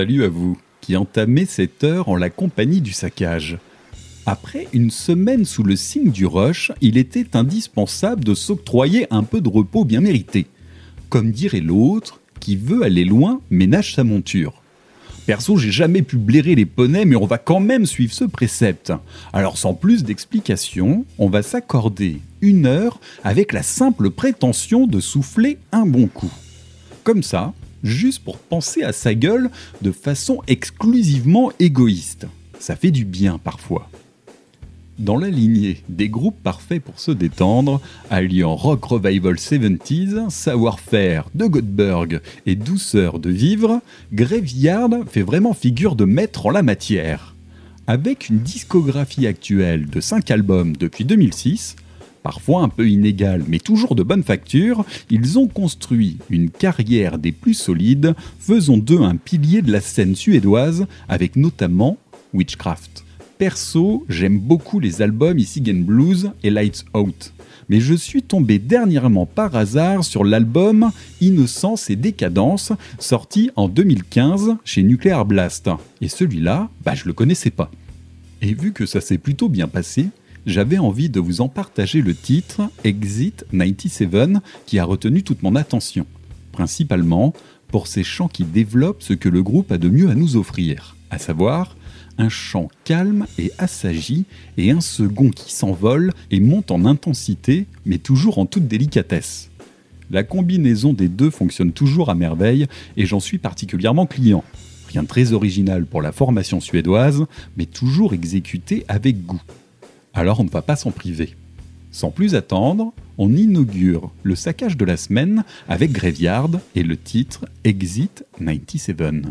Salut à vous qui entamez cette heure en la compagnie du saccage. Après une semaine sous le signe du rush, il était indispensable de s'octroyer un peu de repos bien mérité. Comme dirait l'autre, qui veut aller loin ménage sa monture. Perso, j'ai jamais pu blairer les poneys, mais on va quand même suivre ce précepte. Alors sans plus d'explications, on va s'accorder une heure avec la simple prétention de souffler un bon coup. Comme ça, juste pour penser à sa gueule de façon exclusivement égoïste. Ça fait du bien parfois. Dans la lignée des groupes parfaits pour se détendre, alliant rock revival 70s, savoir-faire de Godberg et douceur de vivre, Graveyard fait vraiment figure de maître en la matière. Avec une discographie actuelle de 5 albums depuis 2006, parfois un peu inégale mais toujours de bonne facture, ils ont construit une carrière des plus solides, faisant d'eux un pilier de la scène suédoise avec notamment Witchcraft. Perso, j'aime beaucoup les albums Isigen Blues et Lights Out. Mais je suis tombé dernièrement par hasard sur l'album Innocence et Décadence, sorti en 2015 chez Nuclear Blast. Et celui-là, bah je le connaissais pas. Et vu que ça s'est plutôt bien passé, j'avais envie de vous en partager le titre Exit 97 qui a retenu toute mon attention, principalement pour ces chants qui développent ce que le groupe a de mieux à nous offrir, à savoir un chant calme et assagi et un second qui s'envole et monte en intensité mais toujours en toute délicatesse. La combinaison des deux fonctionne toujours à merveille et j'en suis particulièrement client. Rien de très original pour la formation suédoise, mais toujours exécuté avec goût. Alors on ne va pas s'en priver. Sans plus attendre, on inaugure le saccage de la semaine avec Graveyard et le titre Exit 97.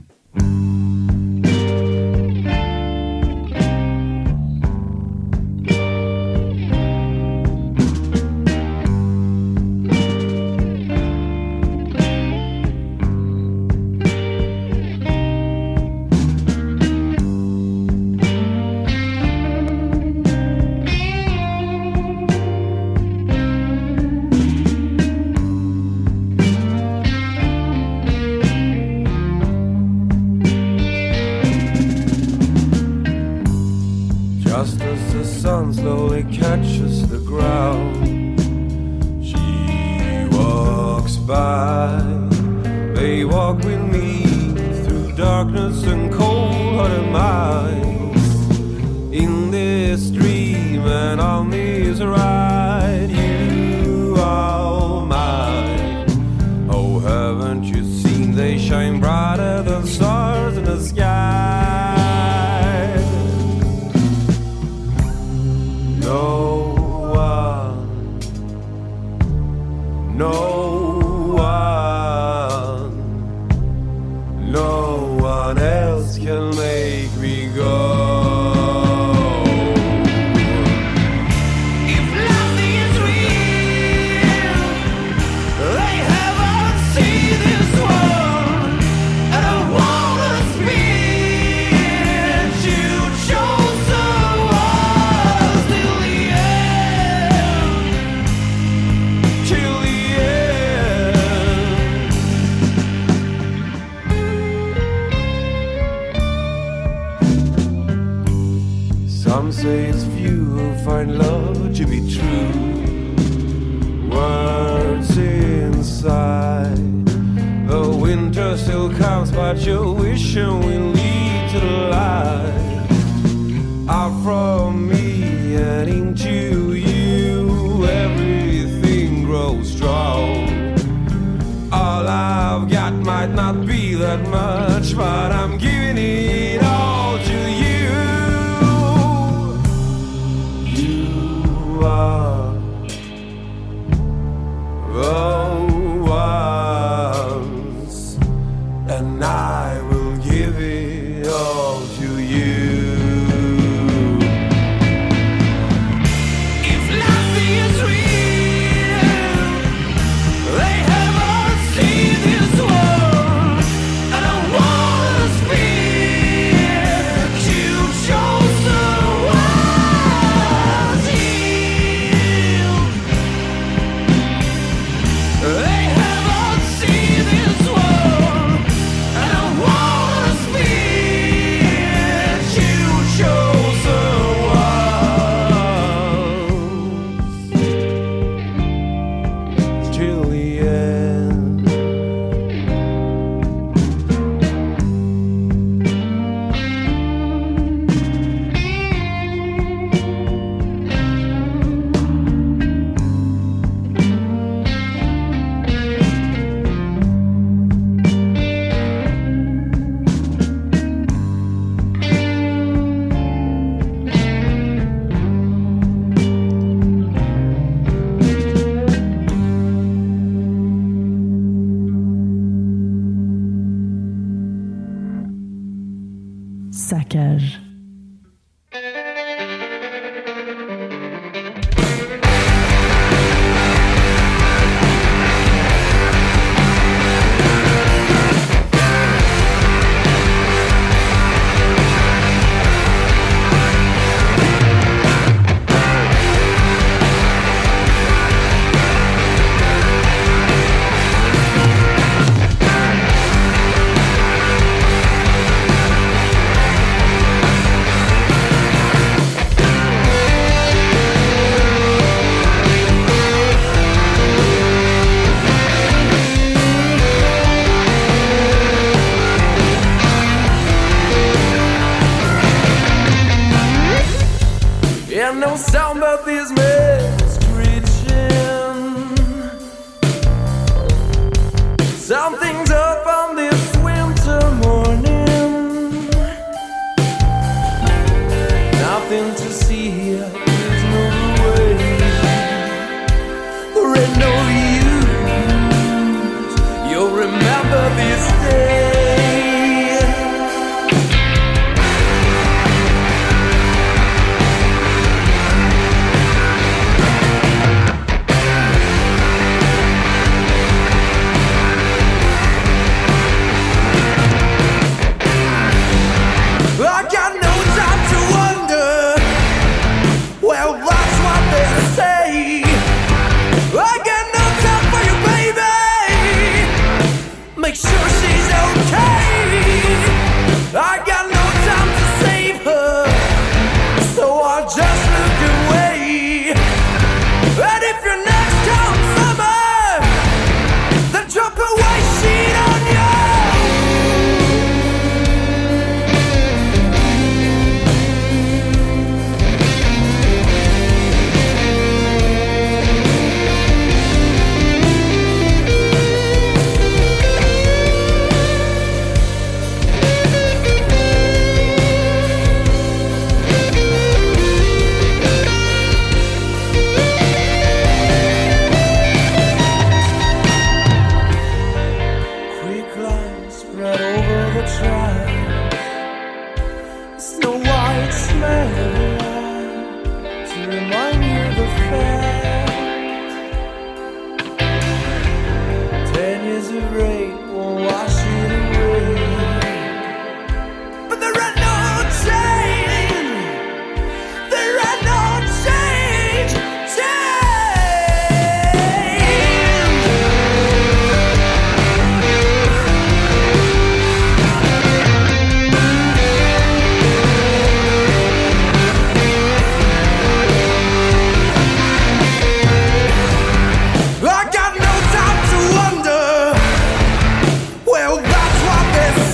this.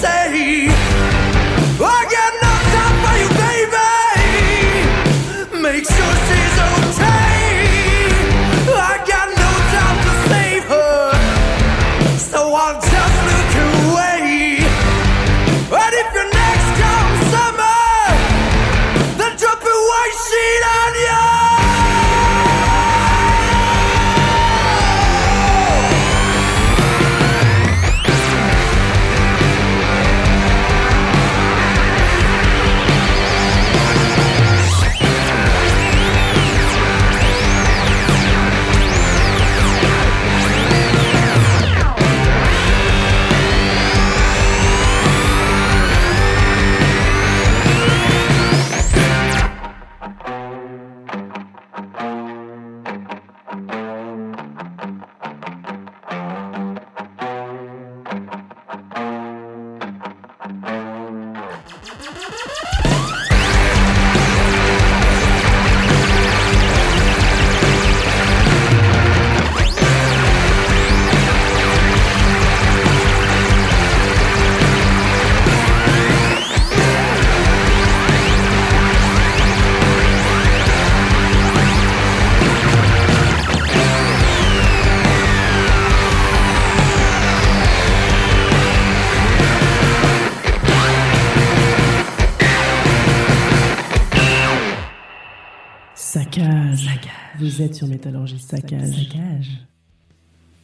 Vous êtes sur Métallurgie Saccage.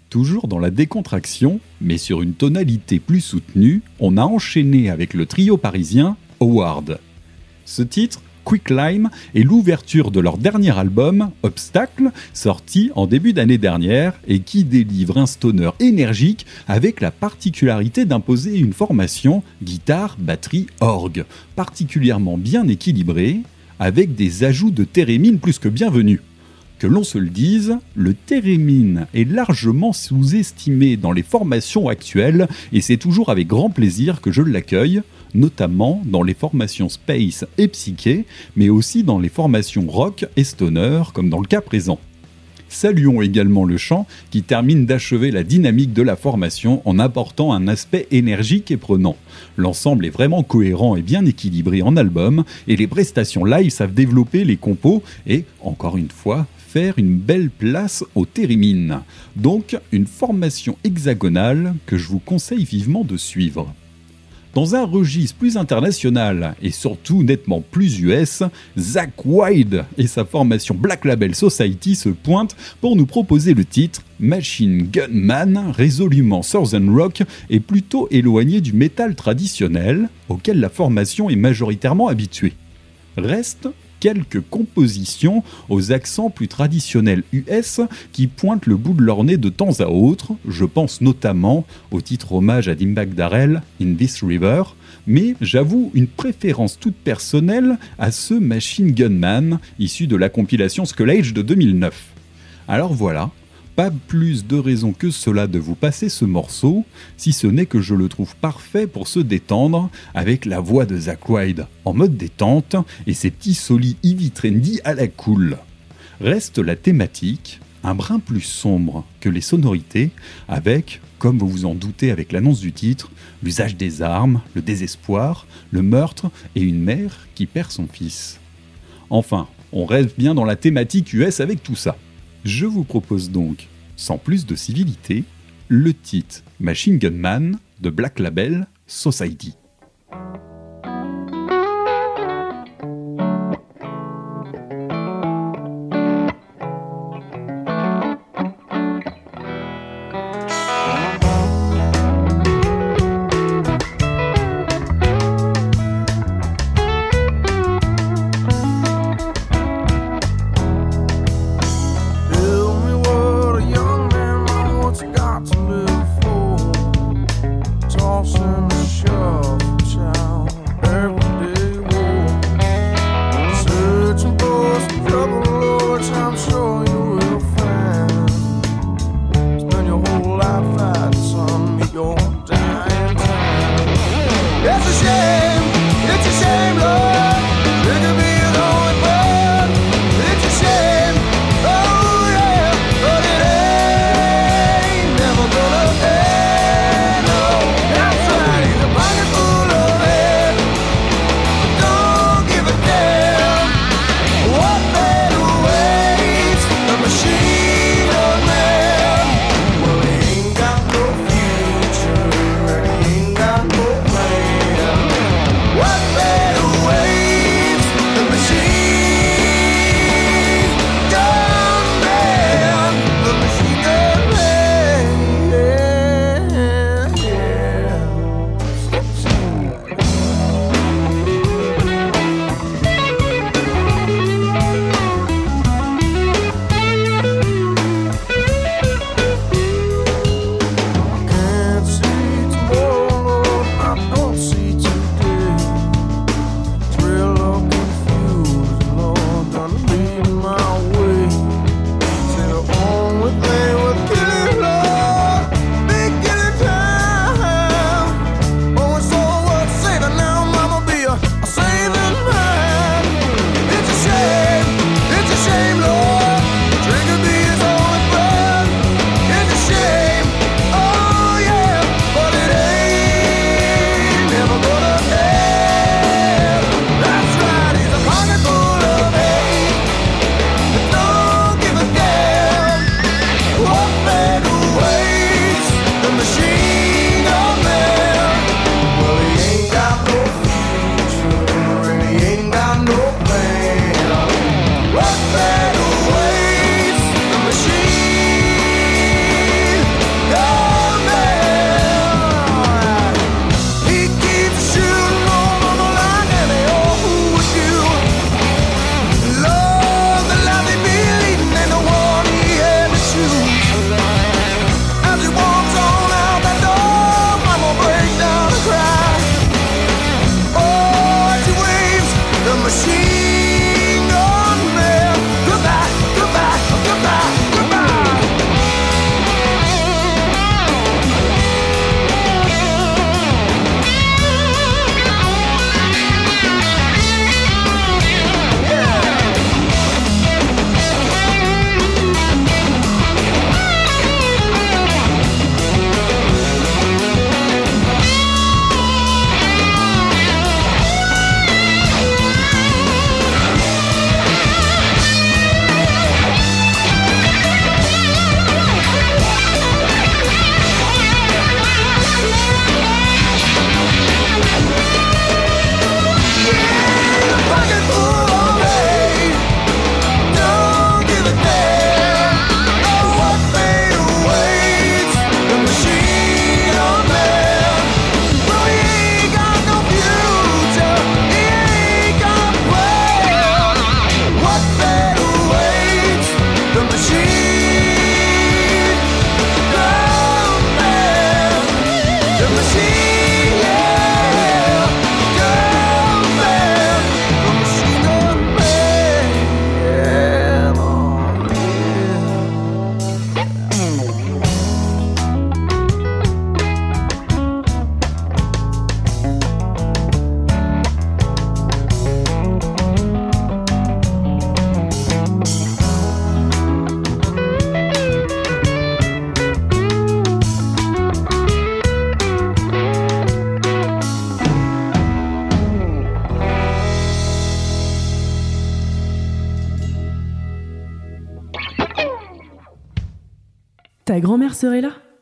Toujours dans la décontraction, mais sur une tonalité plus soutenue, on a enchaîné avec le trio parisien Howard. Ce titre, Quicklime, est l'ouverture de leur dernier album, Obstacle, sorti en début d'année dernière et qui délivre un stoner énergique avec la particularité d'imposer une formation guitare, batterie, orgue, particulièrement bien équilibrée, avec des ajouts de thérémine plus que bienvenus. Que l'on se le dise, le thérémine est largement sous-estimé dans les formations actuelles et c'est toujours avec grand plaisir que je l'accueille, notamment dans les formations space et psyché, mais aussi dans les formations rock et stoner comme dans le cas présent. Saluons également le chant qui termine d'achever la dynamique de la formation en apportant un aspect énergique et prenant. L'ensemble est vraiment cohérent et bien équilibré en album et les prestations live savent développer les compos et, encore une fois, une belle place au thérémine. Donc une formation hexagonale que je vous conseille vivement de suivre. Dans un registre plus international et surtout nettement plus US, Zach Wide et sa formation Black Label Society se pointent pour nous proposer le titre Machine Gun Man, résolument Southern Rock et plutôt éloigné du métal traditionnel auquel la formation est majoritairement habituée. Reste quelques compositions aux accents plus traditionnels US qui pointent le bout de leur nez de temps à autre. Je pense notamment au titre hommage à Dimebag Darrell, In This River, mais j'avoue une préférence toute personnelle à ce Machine Gunman issu de la compilation Skull Age de 2009. Alors voilà, pas plus de raison que cela de vous passer ce morceau, si ce n'est que je le trouve parfait pour se détendre avec la voix de Zach Wilde en mode détente et ses petits solis Ivy Trendy à la cool. Reste la thématique, un brin plus sombre que les sonorités, avec, comme vous vous en doutez avec l'annonce du titre, l'usage des armes, le désespoir, le meurtre et une mère qui perd son fils. Enfin, on reste bien dans la thématique US avec tout ça. Je vous propose donc, sans plus de civilité, le titre Machine Gun Man de Black Label Society.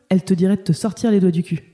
Elle te dirait de te sortir les doigts du cul.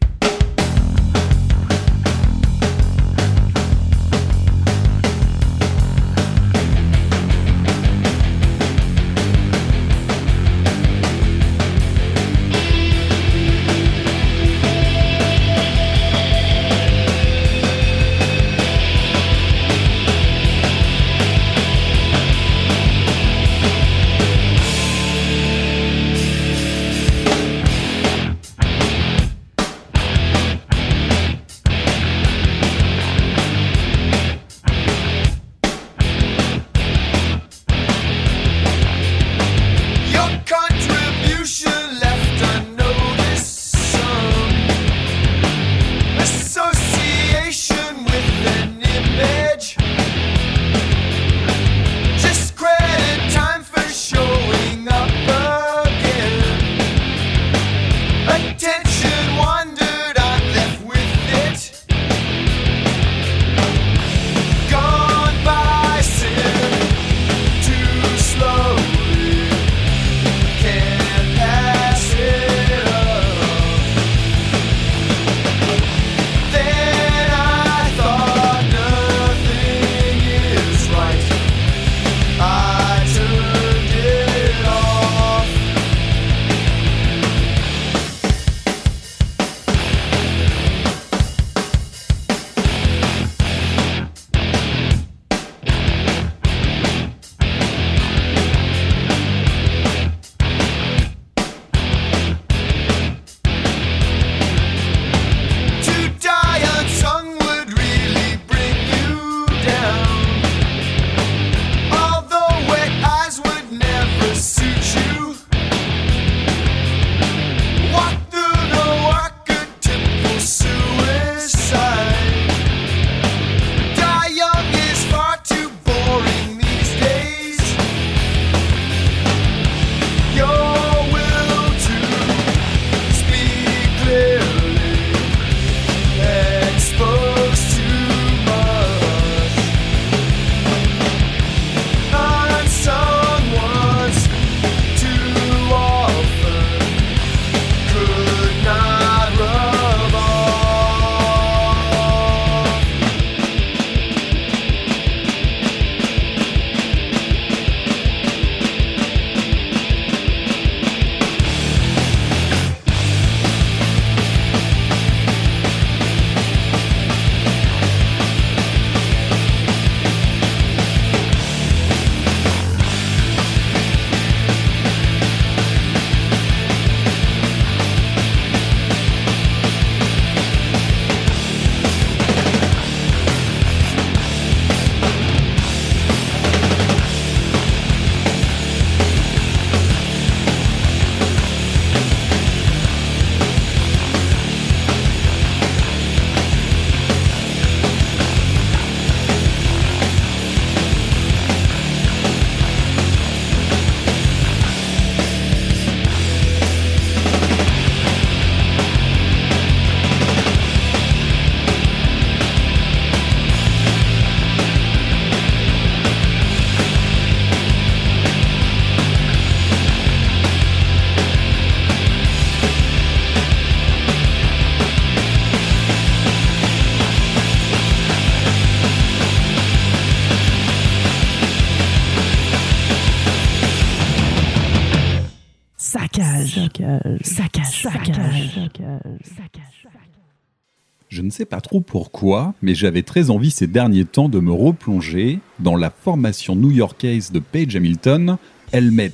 Je ne sais pas trop pourquoi, mais j'avais très envie ces derniers temps de me replonger dans la formation new-yorkaise de Page Hamilton, Helmet,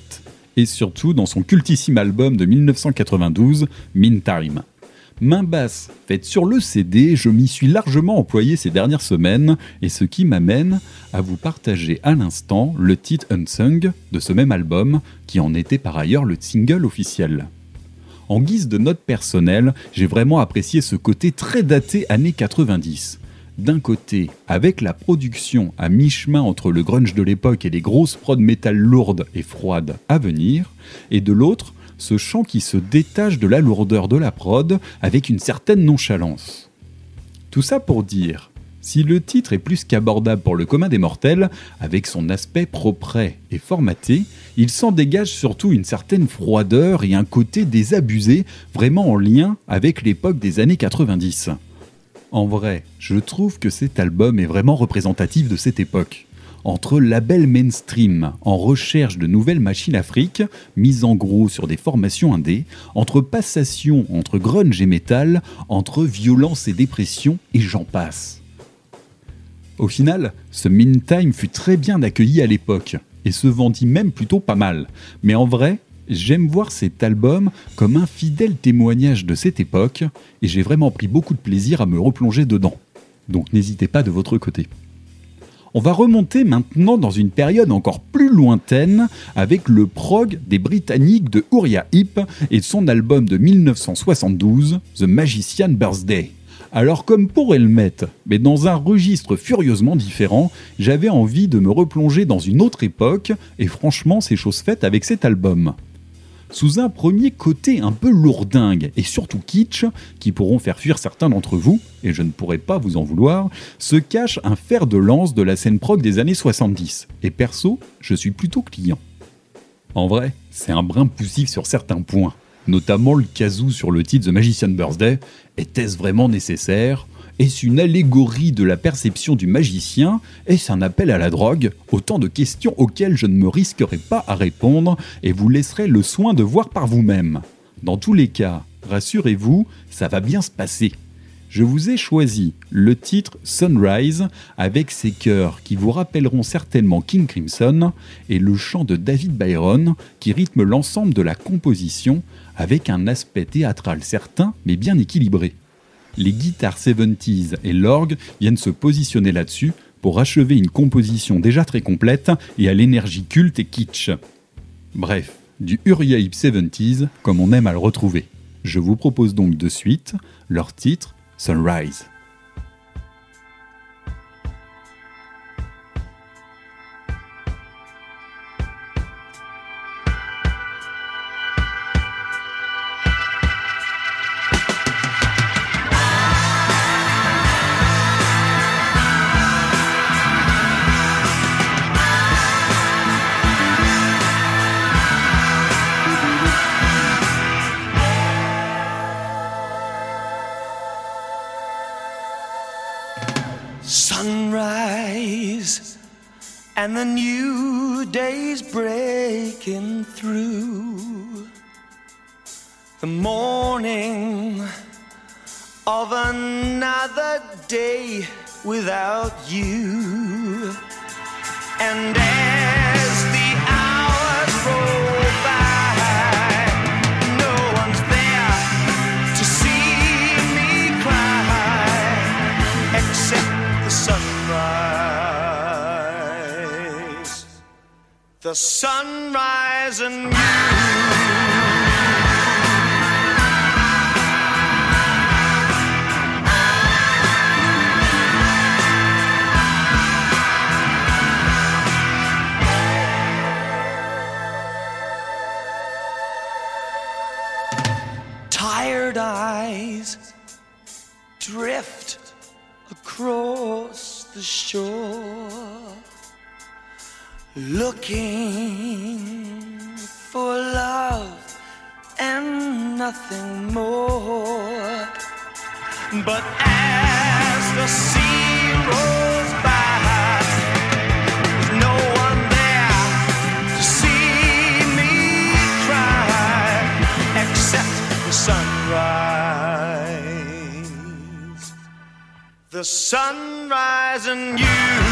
et surtout dans son cultissime album de 1992, Mean Time. Main basse faite sur le CD, je m'y suis largement employé ces dernières semaines, et ce qui m'amène à vous partager à l'instant le titre Unsung de ce même album, qui en était par ailleurs le single officiel. En guise de note personnelle, j'ai vraiment apprécié ce côté très daté années 90. D'un côté, avec la production à mi-chemin entre le grunge de l'époque et les grosses prods métal lourdes et froides à venir, et de l'autre, ce chant qui se détache de la lourdeur de la prod avec une certaine nonchalance. Tout ça pour dire, si le titre est plus qu'abordable pour le commun des mortels, avec son aspect propre et formaté, il s'en dégage surtout une certaine froideur et un côté désabusé, vraiment en lien avec l'époque des années 90. En vrai, je trouve que cet album est vraiment représentatif de cette époque. Entre label mainstream en recherche de nouvelles machines afriques, mises en gros sur des formations indées, entre passation entre grunge et metal, entre violence et dépression, et j'en passe. Au final, ce Meantime fut très bien accueilli à l'époque, et se vendit même plutôt pas mal. Mais en vrai, j'aime voir cet album comme un fidèle témoignage de cette époque, et j'ai vraiment pris beaucoup de plaisir à me replonger dedans. Donc n'hésitez pas de votre côté. On va remonter maintenant dans une période encore plus lointaine avec le prog des Britanniques de Uriah Heep et son album de 1972, The Magician Birthday. Alors comme pour Helmet, mais dans un registre furieusement différent, j'avais envie de me replonger dans une autre époque, et franchement c'est chose faite avec cet album sous un premier côté un peu lourdingue et surtout kitsch, qui pourront faire fuir certains d'entre vous, et je ne pourrais pas vous en vouloir, se cache un fer de lance de la scène prog des années 70. Et perso, je suis plutôt client. En vrai, c'est un brin poussif sur certains points, notamment le kazoo sur le titre The Magician Birthday. Était-ce vraiment nécessaire? Est-ce une allégorie de la perception du magicien? Est-ce un appel à la drogue? Autant de questions auxquelles je ne me risquerai pas à répondre et vous laisserai le soin de voir par vous-même. Dans tous les cas, rassurez-vous, ça va bien se passer. Je vous ai choisi le titre Sunrise avec ses chœurs qui vous rappelleront certainement King Crimson et le chant de David Byron qui rythme l'ensemble de la composition avec un aspect théâtral certain mais bien équilibré les guitares 70s et l'orgue viennent se positionner là-dessus pour achever une composition déjà très complète et à l'énergie culte et kitsch. Bref, du Uriah 70s comme on aime à le retrouver. Je vous propose donc de suite leur titre. Sunrise of another day without you. And as the hours roll by, no one's there to see me cry except the sunrise. The sunrise and you. Eyes drift across the shore, looking for love and nothing more. But as the sea rolls The sunrise and you.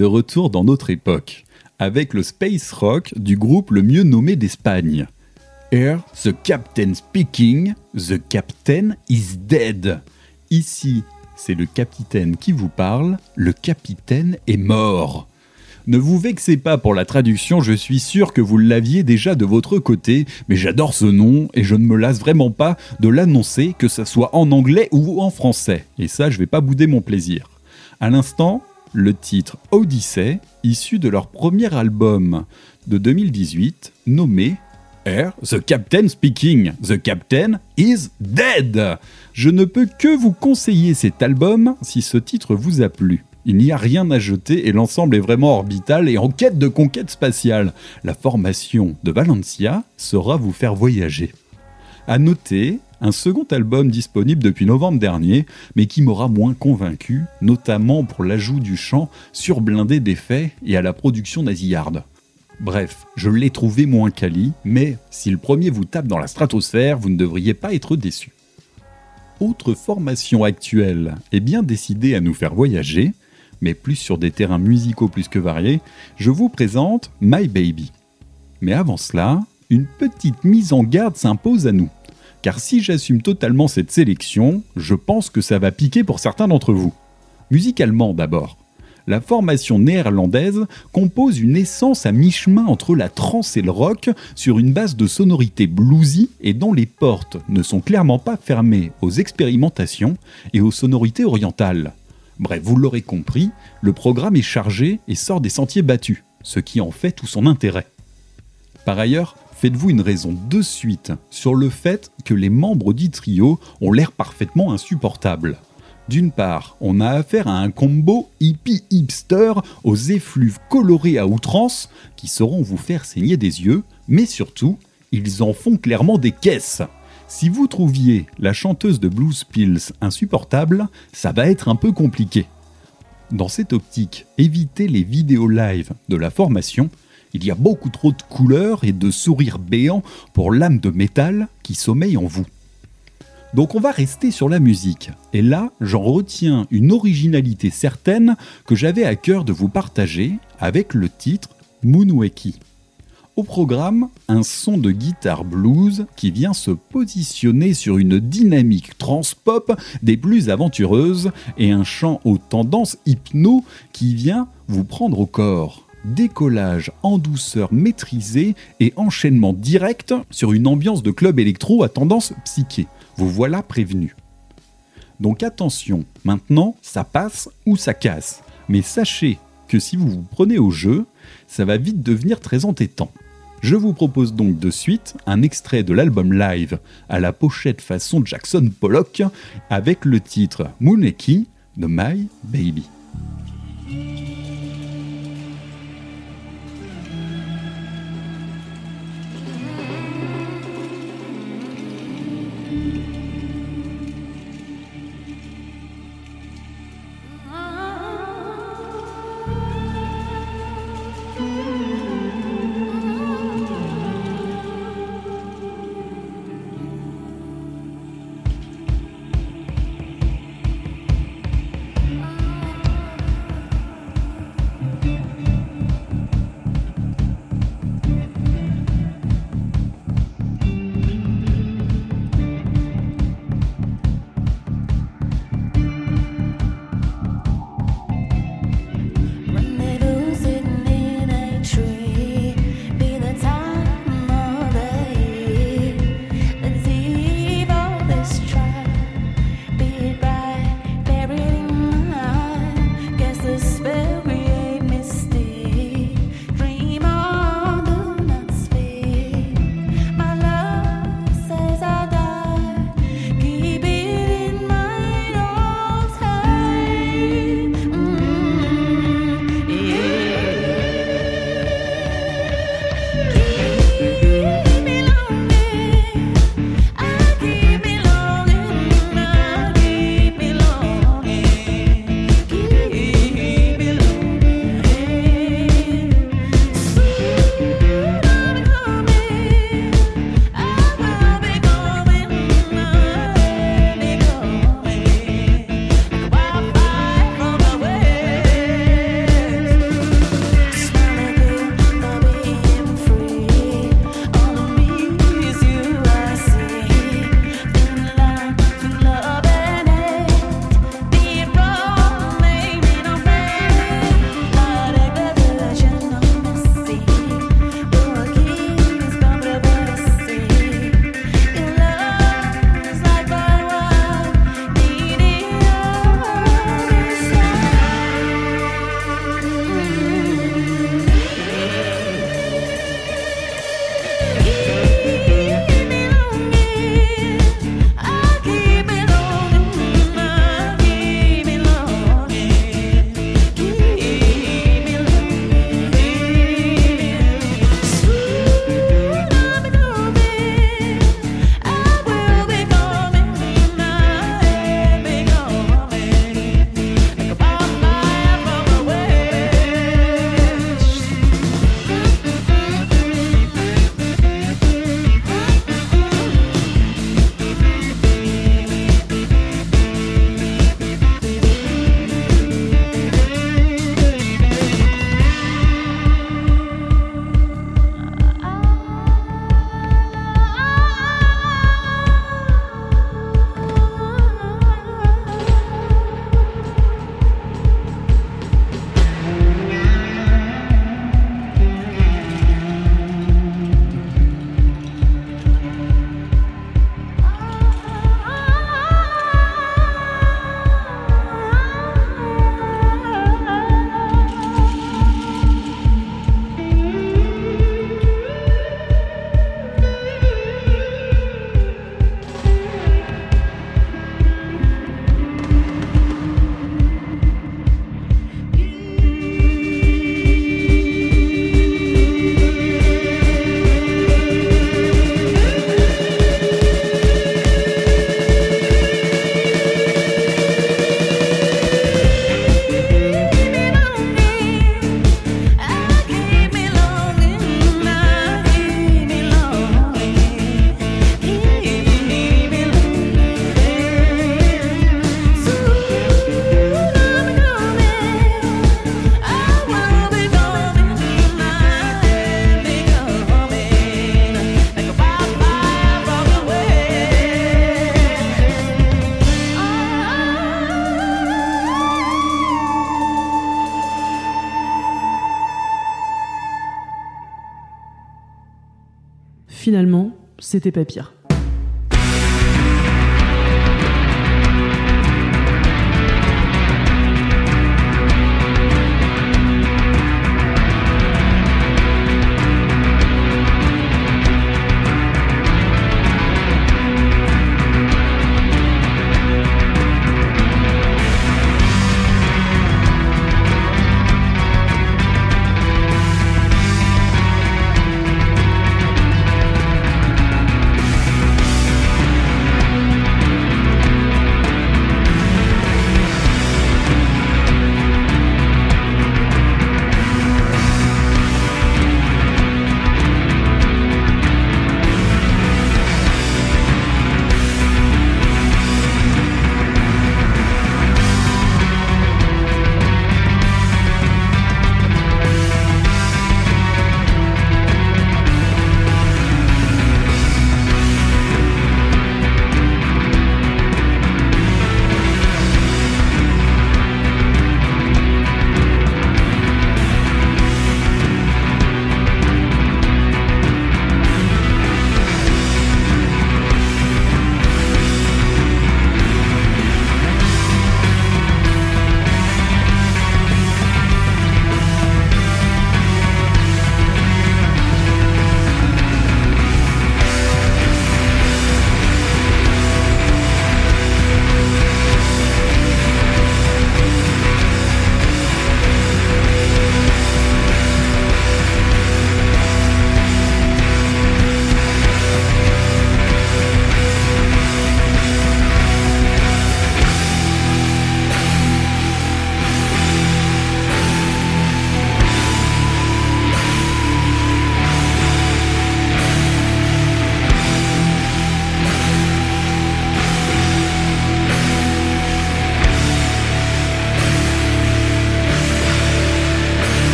De retour dans notre époque, avec le space rock du groupe le mieux nommé d'Espagne. Here, the captain speaking, the captain is dead. Ici, c'est le capitaine qui vous parle, le capitaine est mort. Ne vous vexez pas pour la traduction, je suis sûr que vous l'aviez déjà de votre côté, mais j'adore ce nom et je ne me lasse vraiment pas de l'annoncer, que ça soit en anglais ou en français. Et ça, je vais pas bouder mon plaisir. À l'instant, le titre Odyssey, issu de leur premier album de 2018, nommé Air, The Captain Speaking. The Captain is Dead. Je ne peux que vous conseiller cet album si ce titre vous a plu. Il n'y a rien à jeter et l'ensemble est vraiment orbital et en quête de conquête spatiale. La formation de Valencia saura vous faire voyager. À noter, un second album disponible depuis novembre dernier, mais qui m'aura moins convaincu, notamment pour l'ajout du chant surblindé d'effets et à la production nasillarde. Bref, je l'ai trouvé moins quali, mais si le premier vous tape dans la stratosphère, vous ne devriez pas être déçu. Autre formation actuelle est bien décidée à nous faire voyager, mais plus sur des terrains musicaux plus que variés, je vous présente My Baby. Mais avant cela, une petite mise en garde s'impose à nous. Car si j'assume totalement cette sélection, je pense que ça va piquer pour certains d'entre vous. Musicalement d'abord. La formation néerlandaise compose une essence à mi-chemin entre la trance et le rock sur une base de sonorité bluesy et dont les portes ne sont clairement pas fermées aux expérimentations et aux sonorités orientales. Bref, vous l'aurez compris, le programme est chargé et sort des sentiers battus, ce qui en fait tout son intérêt. Par ailleurs, faites-vous une raison de suite sur le fait que les membres du trio ont l'air parfaitement insupportables. D'une part, on a affaire à un combo hippie hipster aux effluves colorés à outrance qui sauront vous faire saigner des yeux, mais surtout, ils en font clairement des caisses. Si vous trouviez la chanteuse de Blues Pills insupportable, ça va être un peu compliqué. Dans cette optique, évitez les vidéos live de la formation. Il y a beaucoup trop de couleurs et de sourires béants pour l'âme de métal qui sommeille en vous. Donc on va rester sur la musique. Et là, j'en retiens une originalité certaine que j'avais à cœur de vous partager avec le titre Moonweki. Au programme, un son de guitare blues qui vient se positionner sur une dynamique transpop des plus aventureuses et un chant aux tendances hypno qui vient vous prendre au corps. Décollage en douceur maîtrisée et enchaînement direct sur une ambiance de club électro à tendance psyché. Vous voilà prévenu. Donc attention, maintenant, ça passe ou ça casse. Mais sachez que si vous vous prenez au jeu, ça va vite devenir très entêtant. Je vous propose donc de suite un extrait de l'album live à la pochette façon Jackson Pollock avec le titre Mooneki de My Baby. C'était pas pire.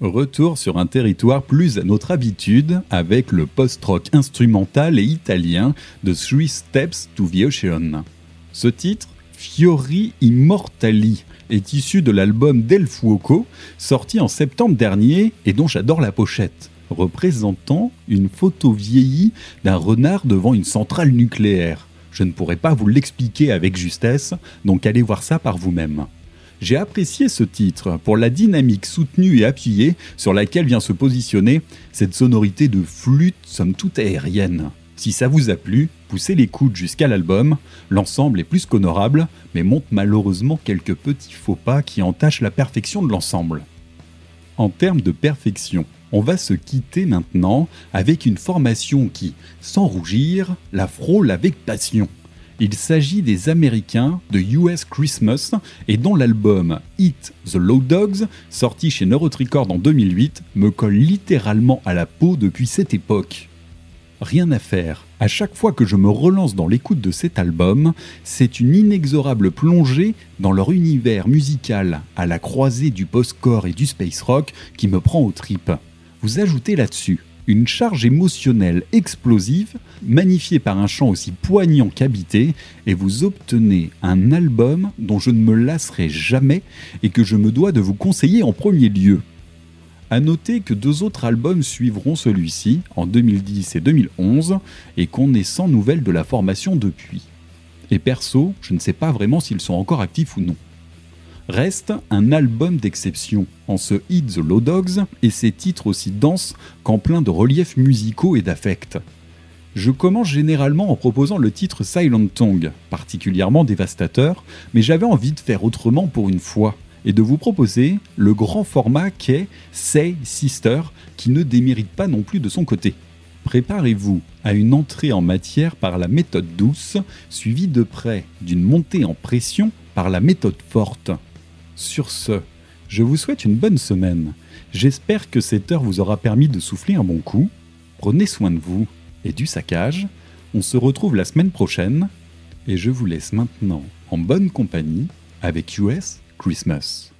Retour sur un territoire plus à notre habitude avec le post-rock instrumental et italien de Three Steps to the Ocean. Ce titre, Fiori Immortali, est issu de l'album Del Fuoco, sorti en septembre dernier et dont j'adore la pochette, représentant une photo vieillie d'un renard devant une centrale nucléaire. Je ne pourrais pas vous l'expliquer avec justesse, donc allez voir ça par vous-même. J'ai apprécié ce titre pour la dynamique soutenue et appuyée sur laquelle vient se positionner cette sonorité de flûte somme toute aérienne. Si ça vous a plu, poussez l'écoute jusqu'à l'album. L'ensemble est plus qu'honorable, mais montre malheureusement quelques petits faux pas qui entachent la perfection de l'ensemble. En termes de perfection, on va se quitter maintenant avec une formation qui, sans rougir, la frôle avec passion. Il s'agit des Américains de US Christmas et dont l'album Eat the Low Dogs, sorti chez Neurotricord en 2008, me colle littéralement à la peau depuis cette époque. Rien à faire, à chaque fois que je me relance dans l'écoute de cet album, c'est une inexorable plongée dans leur univers musical à la croisée du post-core et du space rock qui me prend aux tripes. Vous ajoutez là-dessus une charge émotionnelle explosive, magnifiée par un chant aussi poignant qu'habité, et vous obtenez un album dont je ne me lasserai jamais et que je me dois de vous conseiller en premier lieu. À noter que deux autres albums suivront celui-ci, en 2010 et 2011, et qu'on est sans nouvelles de la formation depuis. Et perso, je ne sais pas vraiment s'ils sont encore actifs ou non reste un album d'exception en ce Hit the Low Dogs et ses titres aussi denses qu'en plein de reliefs musicaux et d'affect. Je commence généralement en proposant le titre Silent Tongue, particulièrement dévastateur, mais j'avais envie de faire autrement pour une fois et de vous proposer le grand format qu'est Say Sister, qui ne démérite pas non plus de son côté. Préparez-vous à une entrée en matière par la méthode douce, suivie de près d'une montée en pression par la méthode forte. Sur ce, je vous souhaite une bonne semaine. J'espère que cette heure vous aura permis de souffler un bon coup. Prenez soin de vous et du saccage. On se retrouve la semaine prochaine et je vous laisse maintenant en bonne compagnie avec US Christmas.